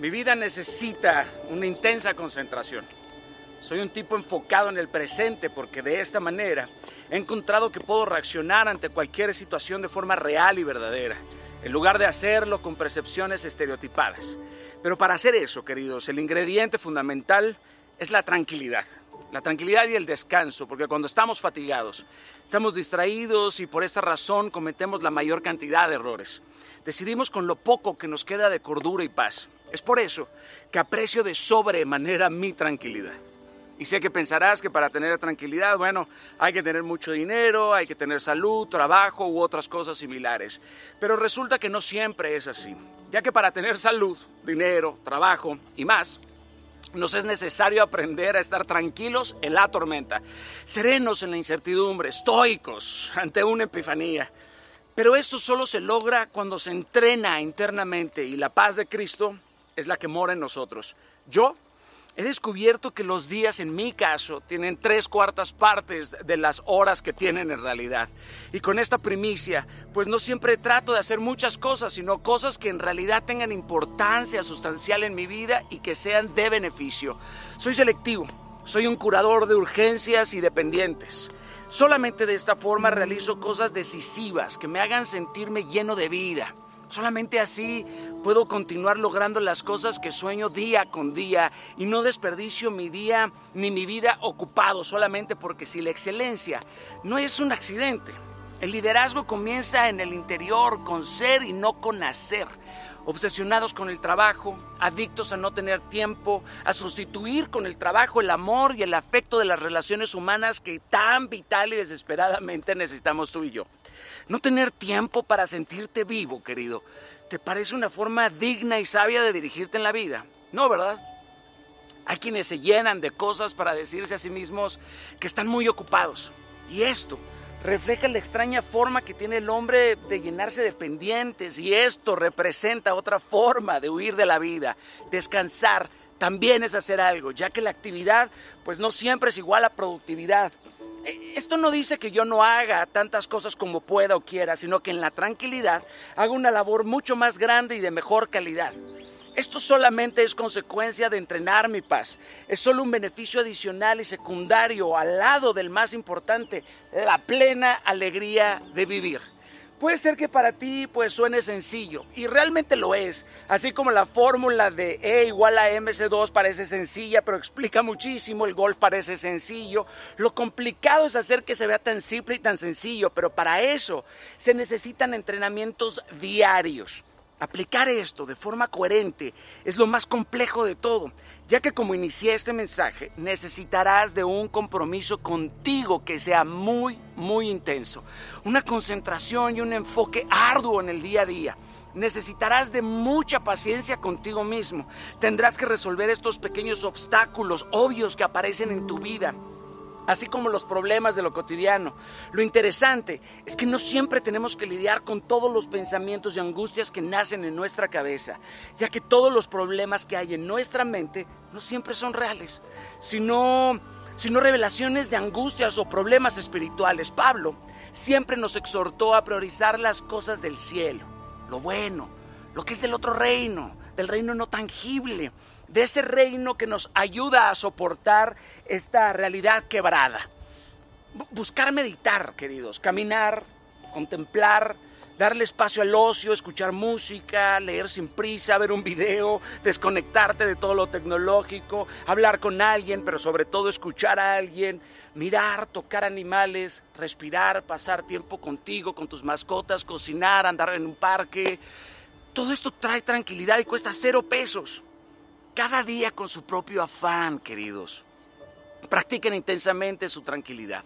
Mi vida necesita una intensa concentración. Soy un tipo enfocado en el presente porque de esta manera he encontrado que puedo reaccionar ante cualquier situación de forma real y verdadera, en lugar de hacerlo con percepciones estereotipadas. Pero para hacer eso, queridos, el ingrediente fundamental es la tranquilidad. La tranquilidad y el descanso, porque cuando estamos fatigados, estamos distraídos y por esta razón cometemos la mayor cantidad de errores. Decidimos con lo poco que nos queda de cordura y paz. Es por eso que aprecio de sobremanera mi tranquilidad. Y sé que pensarás que para tener tranquilidad, bueno, hay que tener mucho dinero, hay que tener salud, trabajo u otras cosas similares. Pero resulta que no siempre es así, ya que para tener salud, dinero, trabajo y más, nos es necesario aprender a estar tranquilos en la tormenta, serenos en la incertidumbre, estoicos ante una epifanía. Pero esto solo se logra cuando se entrena internamente y la paz de Cristo es la que mora en nosotros. Yo he descubierto que los días en mi caso tienen tres cuartas partes de las horas que tienen en realidad. Y con esta primicia, pues no siempre trato de hacer muchas cosas, sino cosas que en realidad tengan importancia sustancial en mi vida y que sean de beneficio. Soy selectivo, soy un curador de urgencias y dependientes. Solamente de esta forma realizo cosas decisivas que me hagan sentirme lleno de vida. Solamente así puedo continuar logrando las cosas que sueño día con día y no desperdicio mi día ni mi vida ocupado solamente porque si la excelencia no es un accidente, el liderazgo comienza en el interior con ser y no con hacer. Obsesionados con el trabajo, adictos a no tener tiempo, a sustituir con el trabajo el amor y el afecto de las relaciones humanas que tan vital y desesperadamente necesitamos tú y yo. No tener tiempo para sentirte vivo, querido, ¿te parece una forma digna y sabia de dirigirte en la vida? No, ¿verdad? Hay quienes se llenan de cosas para decirse a sí mismos que están muy ocupados. Y esto refleja la extraña forma que tiene el hombre de llenarse de pendientes. Y esto representa otra forma de huir de la vida. Descansar también es hacer algo, ya que la actividad pues no siempre es igual a productividad. Eh, esto no dice que yo no haga tantas cosas como pueda o quiera, sino que en la tranquilidad haga una labor mucho más grande y de mejor calidad. Esto solamente es consecuencia de entrenar mi paz. Es solo un beneficio adicional y secundario al lado del más importante, la plena alegría de vivir. Puede ser que para ti pues suene sencillo y realmente lo es, así como la fórmula de E igual a MC2 parece sencilla, pero explica muchísimo, el golf parece sencillo. Lo complicado es hacer que se vea tan simple y tan sencillo, pero para eso se necesitan entrenamientos diarios. Aplicar esto de forma coherente es lo más complejo de todo, ya que como inicié este mensaje, necesitarás de un compromiso contigo que sea muy, muy intenso, una concentración y un enfoque arduo en el día a día. Necesitarás de mucha paciencia contigo mismo. Tendrás que resolver estos pequeños obstáculos obvios que aparecen en tu vida así como los problemas de lo cotidiano. Lo interesante es que no siempre tenemos que lidiar con todos los pensamientos y angustias que nacen en nuestra cabeza, ya que todos los problemas que hay en nuestra mente no siempre son reales, sino, sino revelaciones de angustias o problemas espirituales. Pablo siempre nos exhortó a priorizar las cosas del cielo, lo bueno, lo que es del otro reino, del reino no tangible de ese reino que nos ayuda a soportar esta realidad quebrada. Buscar meditar, queridos, caminar, contemplar, darle espacio al ocio, escuchar música, leer sin prisa, ver un video, desconectarte de todo lo tecnológico, hablar con alguien, pero sobre todo escuchar a alguien, mirar, tocar animales, respirar, pasar tiempo contigo, con tus mascotas, cocinar, andar en un parque. Todo esto trae tranquilidad y cuesta cero pesos cada día con su propio afán, queridos. Practiquen intensamente su tranquilidad.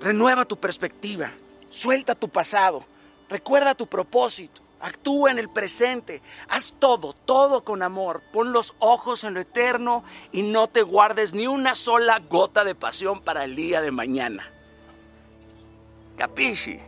Renueva tu perspectiva, suelta tu pasado, recuerda tu propósito, actúa en el presente, haz todo, todo con amor, pon los ojos en lo eterno y no te guardes ni una sola gota de pasión para el día de mañana. Capisci?